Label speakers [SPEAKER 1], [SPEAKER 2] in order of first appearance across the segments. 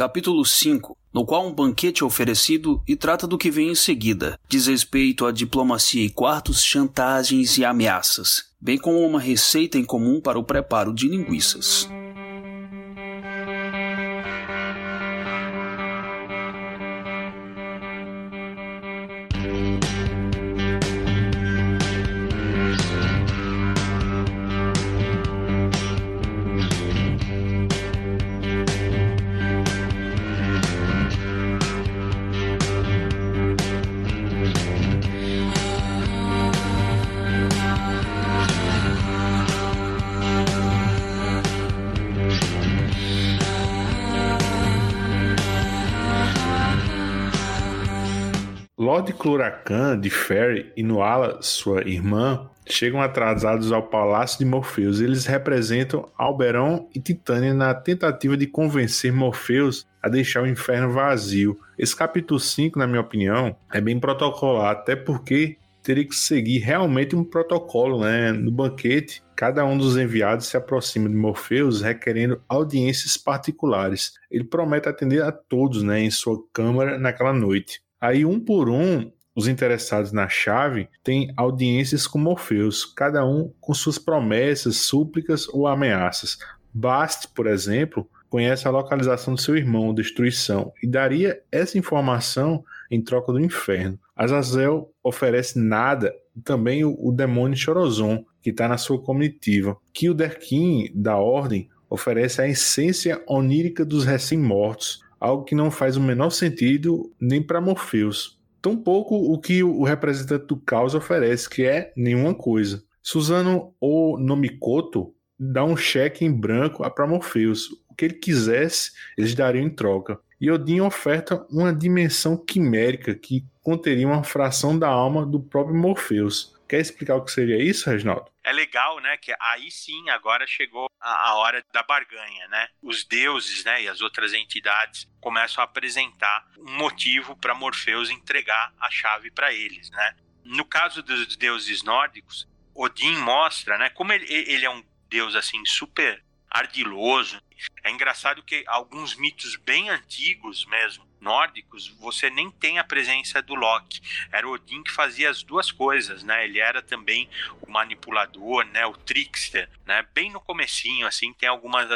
[SPEAKER 1] capítulo 5, no qual um banquete é oferecido e trata do que vem em seguida, diz respeito à diplomacia e quartos, chantagens e ameaças, bem como uma receita em comum para o preparo de linguiças.
[SPEAKER 2] Lord Cluracan de Ferry e Nuala, sua irmã, chegam atrasados ao palácio de Morpheus. Eles representam Alberon e Titânia na tentativa de convencer Morpheus a deixar o inferno vazio. Esse capítulo 5, na minha opinião, é bem protocolar, até porque teria que seguir realmente um protocolo, né? No banquete, cada um dos enviados se aproxima de Morpheus requerendo audiências particulares. Ele promete atender a todos, né, em sua câmara naquela noite. Aí, um por um, os interessados na chave têm audiências com Morpheus, cada um com suas promessas, súplicas ou ameaças. Bast, por exemplo, conhece a localização do seu irmão, Destruição, e daria essa informação em troca do inferno. Azazel oferece nada, também o, o demônio Chorozon, que está na sua comitiva. Que o Derkin, da Ordem, oferece a essência onírica dos recém-mortos, algo que não faz o menor sentido nem para Morpheus. Tampouco o que o representante do caos oferece, que é nenhuma coisa. Suzano ou Nomikoto dá um cheque em branco para Morpheus. O que ele quisesse, eles dariam em troca. E Odin oferta uma dimensão quimérica que conteria uma fração da alma do próprio Morpheus. Quer explicar o que seria isso, Reginaldo?
[SPEAKER 3] É legal, né? Que aí sim agora chegou a, a hora da barganha, né? Os deuses, né, e as outras entidades começam a apresentar um motivo para Morpheus entregar a chave para eles, né? No caso dos deuses nórdicos, Odin mostra, né, como ele, ele é um deus assim super ardiloso. É engraçado que alguns mitos bem antigos mesmo nórdicos, você nem tem a presença do Loki. Era Odin que fazia as duas coisas, né? Ele era também o manipulador, né? O trickster, né? Bem no comecinho, assim, tem algumas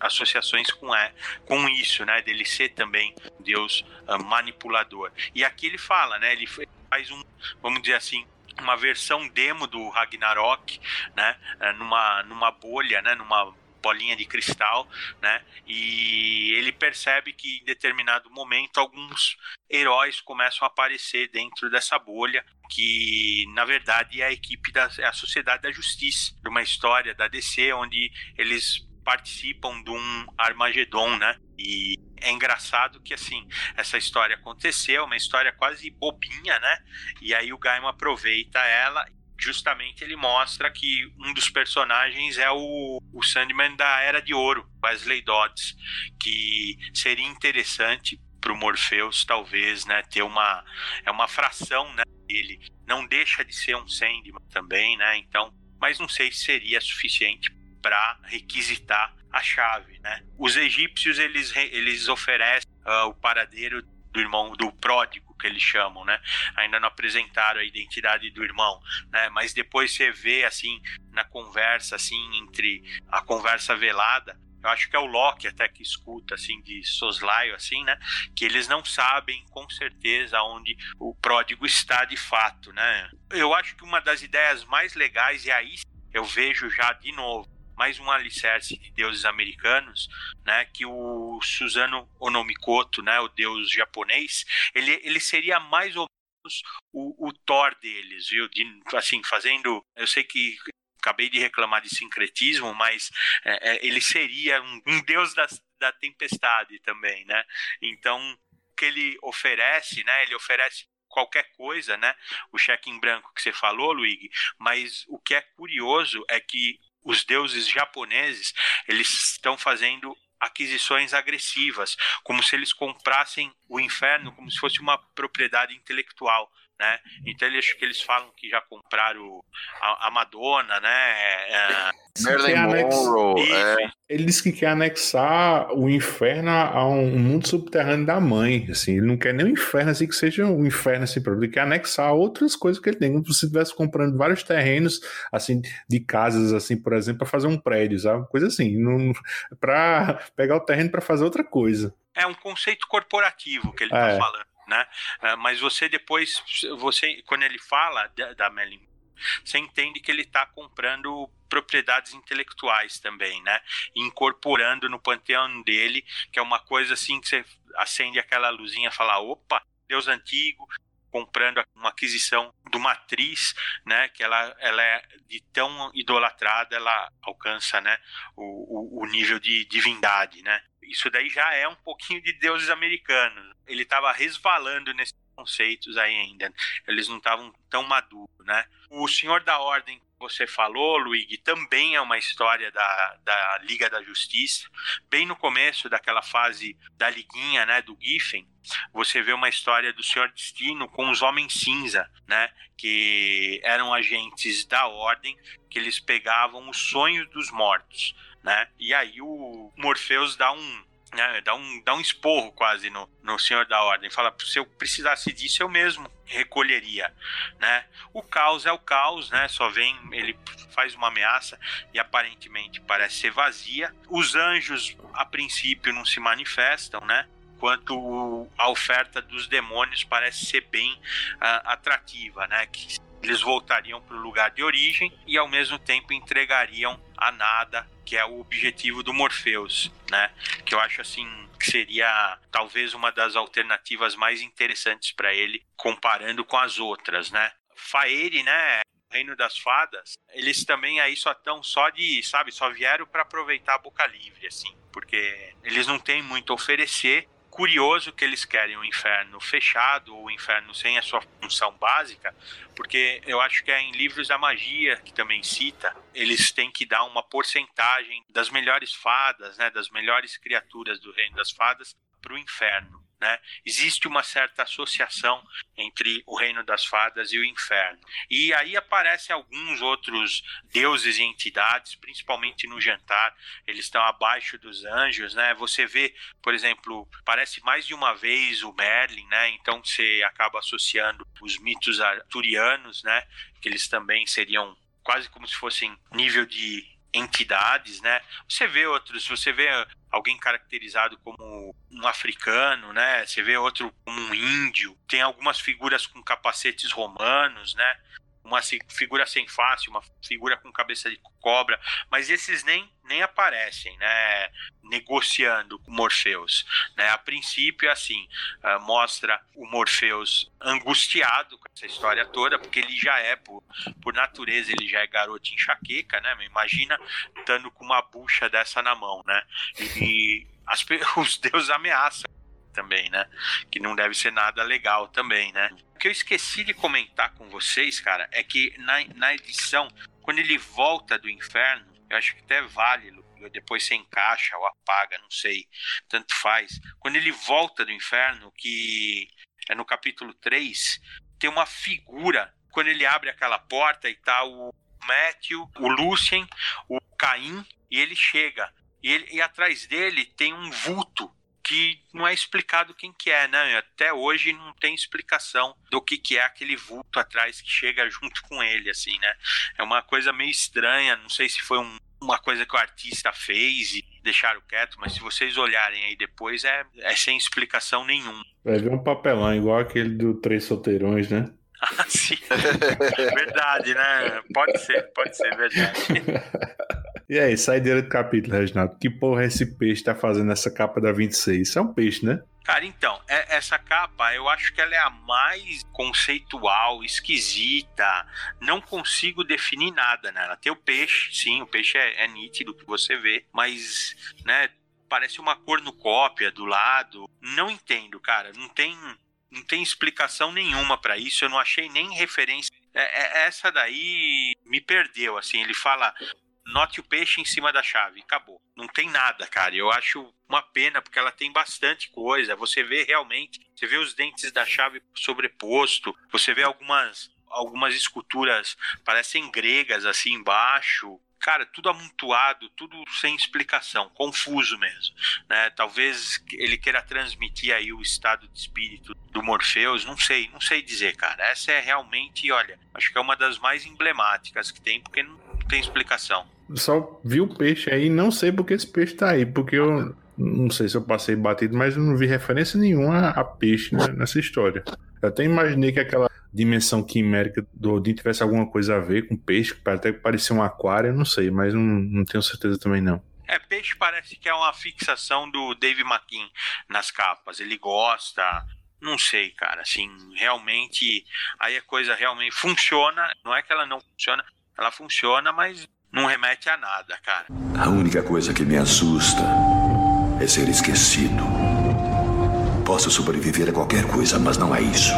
[SPEAKER 3] associações com, é, com isso, né? Dele ser também Deus uh, manipulador. E aqui ele fala, né? Ele faz um, vamos dizer assim, uma versão demo do Ragnarok, né? Ah, numa, numa bolha, né? Numa bolinha de cristal, né? E ele percebe que em determinado momento alguns heróis começam a aparecer dentro dessa bolha, que na verdade é a equipe da é a Sociedade da Justiça, de uma história da DC onde eles participam de um Armagedon, né? E é engraçado que assim, essa história aconteceu, uma história quase bobinha, né? E aí o Gaiman aproveita ela justamente ele mostra que um dos personagens é o, o Sandman da Era de Ouro, Wesley Dodds, que seria interessante para o Morpheus talvez, né, ter uma é uma fração, né, dele. Não deixa de ser um Sandman também, né? Então, mas não sei se seria suficiente para requisitar a chave, né? Os egípcios eles eles oferecem uh, o paradeiro do irmão do pródigo que eles chamam, né? Ainda não apresentaram a identidade do irmão, né? Mas depois você vê assim na conversa assim entre a conversa velada, eu acho que é o Loki até que escuta assim de soslaio assim, né? Que eles não sabem com certeza onde o pródigo está de fato, né? Eu acho que uma das ideias mais legais e aí eu vejo já de novo mais um alicerce de deuses americanos, né, que o Suzano Onomikoto, né, o deus japonês, ele, ele seria mais ou menos o, o Thor deles, viu? De, assim, fazendo, eu sei que acabei de reclamar de sincretismo, mas é, é, ele seria um, um deus da, da tempestade também, né? Então, o que ele oferece, né? Ele oferece qualquer coisa, né? O cheque em branco que você falou, Luigi, mas o que é curioso é que os deuses japoneses, eles estão fazendo aquisições agressivas, como se eles comprassem o inferno como se fosse uma propriedade intelectual. Né? Então ele acho que eles falam que já compraram a, a Madonna, né? É,
[SPEAKER 4] Marilyn Monroe, é.
[SPEAKER 2] Ele disse que quer anexar o inferno a um mundo subterrâneo da mãe, assim, ele não quer nem o inferno assim que seja um inferno assim para ele quer anexar outras coisas que ele tem, como se você estivesse comprando vários terrenos assim de casas assim, por exemplo, para fazer um prédio, sabe? Coisa assim, para pegar o terreno para fazer outra coisa.
[SPEAKER 3] É um conceito corporativo que ele está é. falando né? Ah, mas você depois, você quando ele fala da, Melin, você entende que ele está comprando propriedades intelectuais também, né? Incorporando no panteão dele, que é uma coisa assim que você acende aquela luzinha e fala, opa, Deus antigo, comprando uma aquisição de uma atriz, né, que ela, ela é de tão idolatrada, ela alcança, né, o, o, o nível de divindade, né. Isso daí já é um pouquinho de deuses americanos. Ele estava resvalando nesses conceitos aí ainda. Eles não estavam tão maduros, né. O Senhor da Ordem você falou, Luigi, também é uma história da, da Liga da Justiça. Bem no começo daquela fase da liguinha, né, do Giffen, você vê uma história do Senhor Destino com os Homens Cinza, né, que eram agentes da Ordem, que eles pegavam os sonhos dos mortos, né, e aí o Morpheus dá um né, dá, um, dá um esporro quase no, no senhor da ordem. Fala, se eu precisasse disso, eu mesmo recolheria, né? O caos é o caos, né? Só vem, ele faz uma ameaça e aparentemente parece ser vazia. Os anjos, a princípio, não se manifestam, né? Enquanto a oferta dos demônios parece ser bem uh, atrativa, né? Que eles voltariam para o lugar de origem e ao mesmo tempo entregariam a nada, que é o objetivo do Morpheus, né? Que eu acho assim que seria talvez uma das alternativas mais interessantes para ele comparando com as outras, né? Faere, né? Reino das Fadas, eles também aí só estão só de, sabe, só vieram para aproveitar a boca livre, assim, porque eles não têm muito a oferecer curioso que eles querem o um inferno fechado, ou o um inferno sem a sua função básica, porque eu acho que é em livros da magia, que também cita, eles têm que dar uma porcentagem das melhores fadas, né, das melhores criaturas do reino das fadas, para o inferno. Né? Existe uma certa associação entre o reino das fadas e o inferno. E aí aparecem alguns outros deuses e entidades, principalmente no jantar, eles estão abaixo dos anjos, né? Você vê, por exemplo, parece mais de uma vez o Merlin, né? Então você acaba associando os mitos arturianos, né? Que eles também seriam quase como se fossem nível de entidades, né? Você vê outros, você vê alguém caracterizado como um africano, né? Você vê outro como um índio. Tem algumas figuras com capacetes romanos, né? Uma figura sem face, uma figura com cabeça de cobra, mas esses nem, nem aparecem, né, negociando com Morpheus, né, a princípio, assim, uh, mostra o Morpheus angustiado com essa história toda, porque ele já é, por, por natureza, ele já é garoto enxaqueca, né, imagina estando com uma bucha dessa na mão, né, e, e as, os deuses ameaçam também, né? Que não deve ser nada legal também, né? O que eu esqueci de comentar com vocês, cara, é que na, na edição, quando ele volta do inferno, eu acho que até vale, depois você encaixa ou apaga, não sei, tanto faz. Quando ele volta do inferno, que é no capítulo 3, tem uma figura, quando ele abre aquela porta e tá o Matthew, o Lucien, o Caim, e ele chega. E, ele, e atrás dele tem um vulto que não é explicado quem que é, né? Até hoje não tem explicação do que que é aquele vulto atrás que chega junto com ele, assim, né? É uma coisa meio estranha, não sei se foi um, uma coisa que o artista fez e deixaram quieto, mas se vocês olharem aí depois, é, é sem explicação nenhuma.
[SPEAKER 2] Vai ver um papelão igual aquele do Três Solteirões, né?
[SPEAKER 3] Ah, sim. verdade, né? Pode ser, pode ser, verdade.
[SPEAKER 2] E aí, saideira do capítulo, Reginaldo. Que porra esse peixe tá fazendo essa capa da 26? Isso é um peixe, né?
[SPEAKER 3] Cara, então, é, essa capa eu acho que ela é a mais conceitual, esquisita. Não consigo definir nada nela. Tem o peixe, sim, o peixe é, é nítido que você vê, mas, né, parece uma cornucópia do lado. Não entendo, cara. Não tem, não tem explicação nenhuma para isso. Eu não achei nem referência. É, é, essa daí me perdeu, assim. Ele fala note o peixe em cima da chave, acabou. Não tem nada, cara. Eu acho uma pena porque ela tem bastante coisa. Você vê realmente, você vê os dentes da chave sobreposto, você vê algumas algumas esculturas parecem gregas assim embaixo cara, tudo amontoado, tudo sem explicação, confuso mesmo, né? Talvez ele queira transmitir aí o estado de espírito do Morpheus, não sei, não sei dizer, cara. Essa é realmente, olha, acho que é uma das mais emblemáticas que tem, porque não tem explicação.
[SPEAKER 2] Só vi o peixe aí, não sei porque esse peixe tá aí, porque eu não sei se eu passei batido, mas eu não vi referência nenhuma a peixe nessa história. Eu até imaginei que aquela dimensão quimérica do Odin tivesse alguma coisa a ver com peixe, que até parecia um aquário, não sei, mas não, não tenho certeza também não.
[SPEAKER 3] É, peixe parece que é uma fixação do Dave McKean nas capas. Ele gosta, não sei, cara, assim, realmente, aí a coisa realmente funciona, não é que ela não funciona, ela funciona, mas não remete a nada, cara.
[SPEAKER 5] A única coisa que me assusta é ser esquecido. Posso sobreviver a qualquer coisa, mas não a isso.